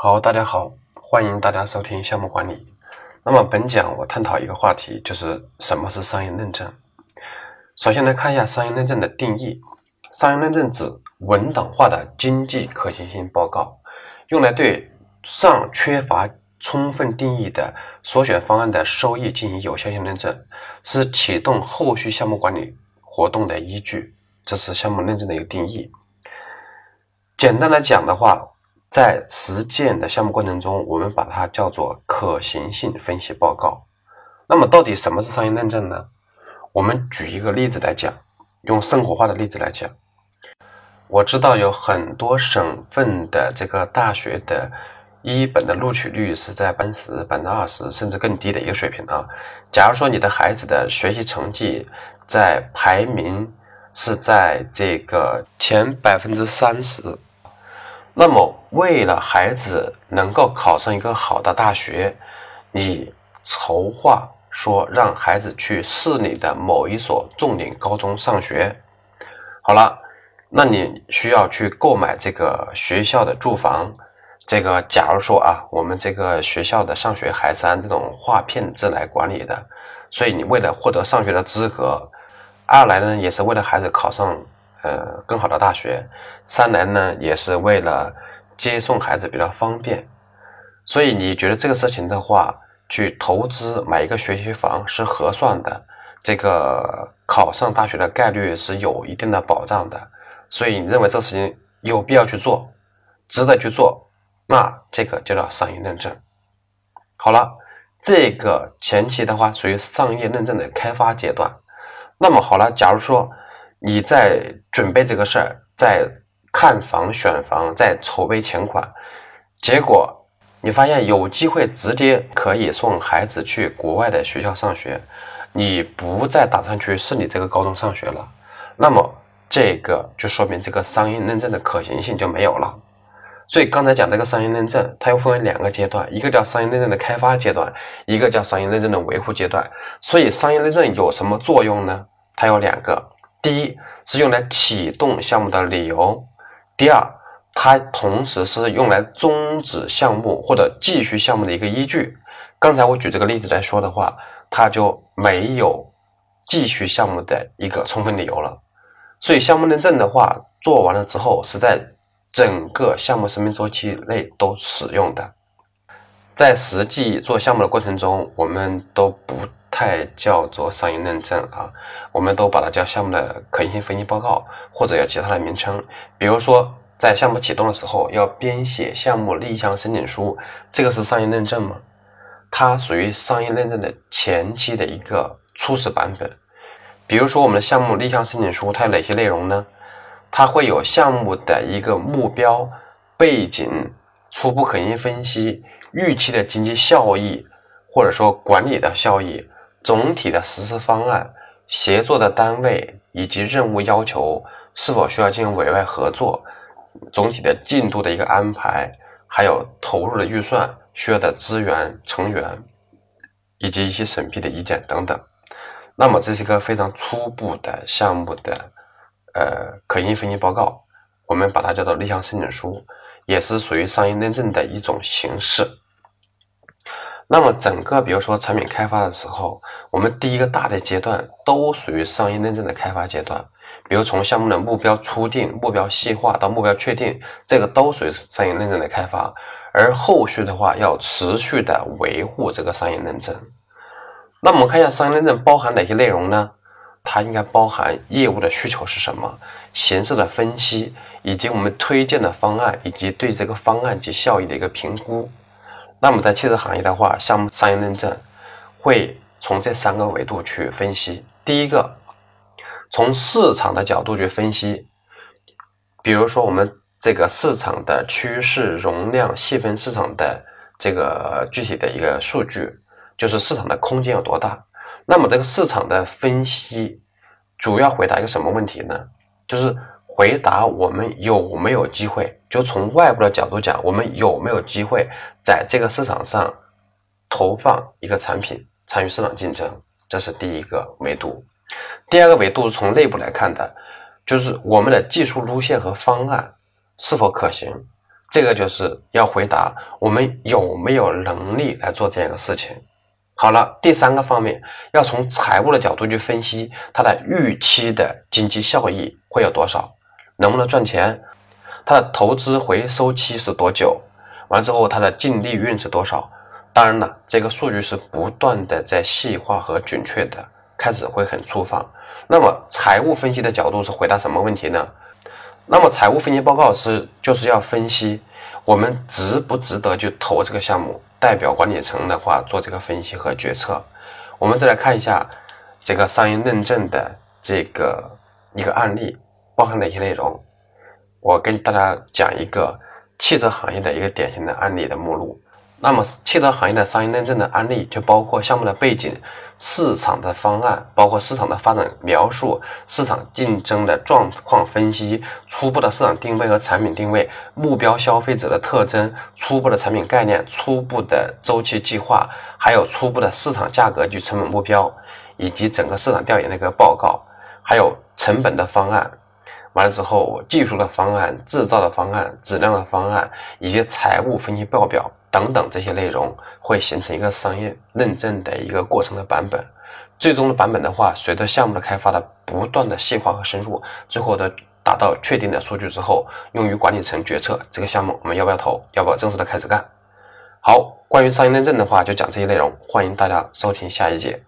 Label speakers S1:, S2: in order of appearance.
S1: 好，大家好，欢迎大家收听项目管理。那么本讲我探讨一个话题，就是什么是商业认证。首先来看一下商业认证的定义。商业认证指文档化的经济可行性报告，用来对尚缺乏充分定义的所选方案的收益进行有效性认证，是启动后续项目管理活动的依据。这是项目认证的一个定义。简单来讲的话，在实践的项目过程中，我们把它叫做可行性分析报告。那么，到底什么是商业认证呢？我们举一个例子来讲，用生活化的例子来讲。我知道有很多省份的这个大学的一本的录取率是在百分之百分之二十甚至更低的一个水平啊。假如说你的孩子的学习成绩在排名是在这个前百分之三十。那么，为了孩子能够考上一个好的大学，你筹划说让孩子去市里的某一所重点高中上学，好了，那你需要去购买这个学校的住房。这个，假如说啊，我们这个学校的上学还是按这种划片制来管理的，所以你为了获得上学的资格，二来呢，也是为了孩子考上。呃，更好的大学，三来呢也是为了接送孩子比较方便，所以你觉得这个事情的话，去投资买一个学区房是合算的，这个考上大学的概率是有一定的保障的，所以你认为这个事情有必要去做，值得去做，那这个就叫商业认证。好了，这个前期的话属于商业认证的开发阶段，那么好了，假如说。你在准备这个事儿，在看房、选房，在筹备钱款，结果你发现有机会直接可以送孩子去国外的学校上学，你不再打算去市里这个高中上学了，那么这个就说明这个商业认证的可行性就没有了。所以刚才讲这个商业认证，它又分为两个阶段，一个叫商业认证的开发阶段，一个叫商业认证的维护阶段。所以商业认证有什么作用呢？它有两个。第一是用来启动项目的理由，第二，它同时是用来终止项目或者继续项目的一个依据。刚才我举这个例子来说的话，它就没有继续项目的一个充分理由了。所以项目认证的话，做完了之后是在整个项目生命周期内都使用的，在实际做项目的过程中，我们都不。太叫做商业认证啊，我们都把它叫项目的可行性分析报告，或者有其他的名称。比如说，在项目启动的时候要编写项目立项申请书，这个是商业认证吗？它属于商业认证的前期的一个初始版本。比如说，我们的项目立项申请书它有哪些内容呢？它会有项目的一个目标、背景、初步可行性分析、预期的经济效益，或者说管理的效益。总体的实施方案、协作的单位以及任务要求是否需要进行委外合作、总体的进度的一个安排，还有投入的预算、需要的资源、成员以及一些审批的意见等等。那么这是一个非常初步的项目的呃可行性分析报告，我们把它叫做立项申请书，也是属于商业认证的一种形式。那么整个，比如说产品开发的时候，我们第一个大的阶段都属于商业认证的开发阶段。比如从项目的目标初定、目标细化到目标确定，这个都属于商业认证的开发。而后续的话，要持续的维护这个商业认证。那我们看一下商业认证包含哪些内容呢？它应该包含业务的需求是什么、形式的分析，以及我们推荐的方案，以及对这个方案及效益的一个评估。那么在汽车行业的话，项目商业认证会从这三个维度去分析。第一个，从市场的角度去分析，比如说我们这个市场的趋势、容量、细分市场的这个具体的一个数据，就是市场的空间有多大。那么这个市场的分析主要回答一个什么问题呢？就是回答我们有没有机会。就从外部的角度讲，我们有没有机会在这个市场上投放一个产品，参与市场竞争？这是第一个维度。第二个维度是从内部来看的，就是我们的技术路线和方案是否可行，这个就是要回答我们有没有能力来做这样一个事情。好了，第三个方面要从财务的角度去分析它的预期的经济效益会有多少，能不能赚钱，它的投资回收期是多久，完之后它的净利润是多少。当然了，这个数据是不断的在细化和准确的，开始会很粗放。那么财务分析的角度是回答什么问题呢？那么财务分析报告是就是要分析我们值不值得去投这个项目，代表管理层的话做这个分析和决策。我们再来看一下这个商业认证的这个一个案例，包含哪些内容？我跟大家讲一个汽车行业的一个典型的案例的目录。那么，汽车行业的商业认证的案例就包括项目的背景、市场的方案，包括市场的发展描述、市场竞争的状况分析、初步的市场定位和产品定位、目标消费者的特征、初步的产品概念、初步的周期计划，还有初步的市场价格及成本目标，以及整个市场调研的一个报告，还有成本的方案。完了之后，技术的方案、制造的方案、质量的方案，以及财务分析报表。等等这些内容会形成一个商业认证的一个过程的版本，最终的版本的话，随着项目的开发的不断的细化和深入，最后的达到确定的数据之后，用于管理层决策这个项目我们要不要投，要不要正式的开始干。好，关于商业认证的话就讲这些内容，欢迎大家收听下一节。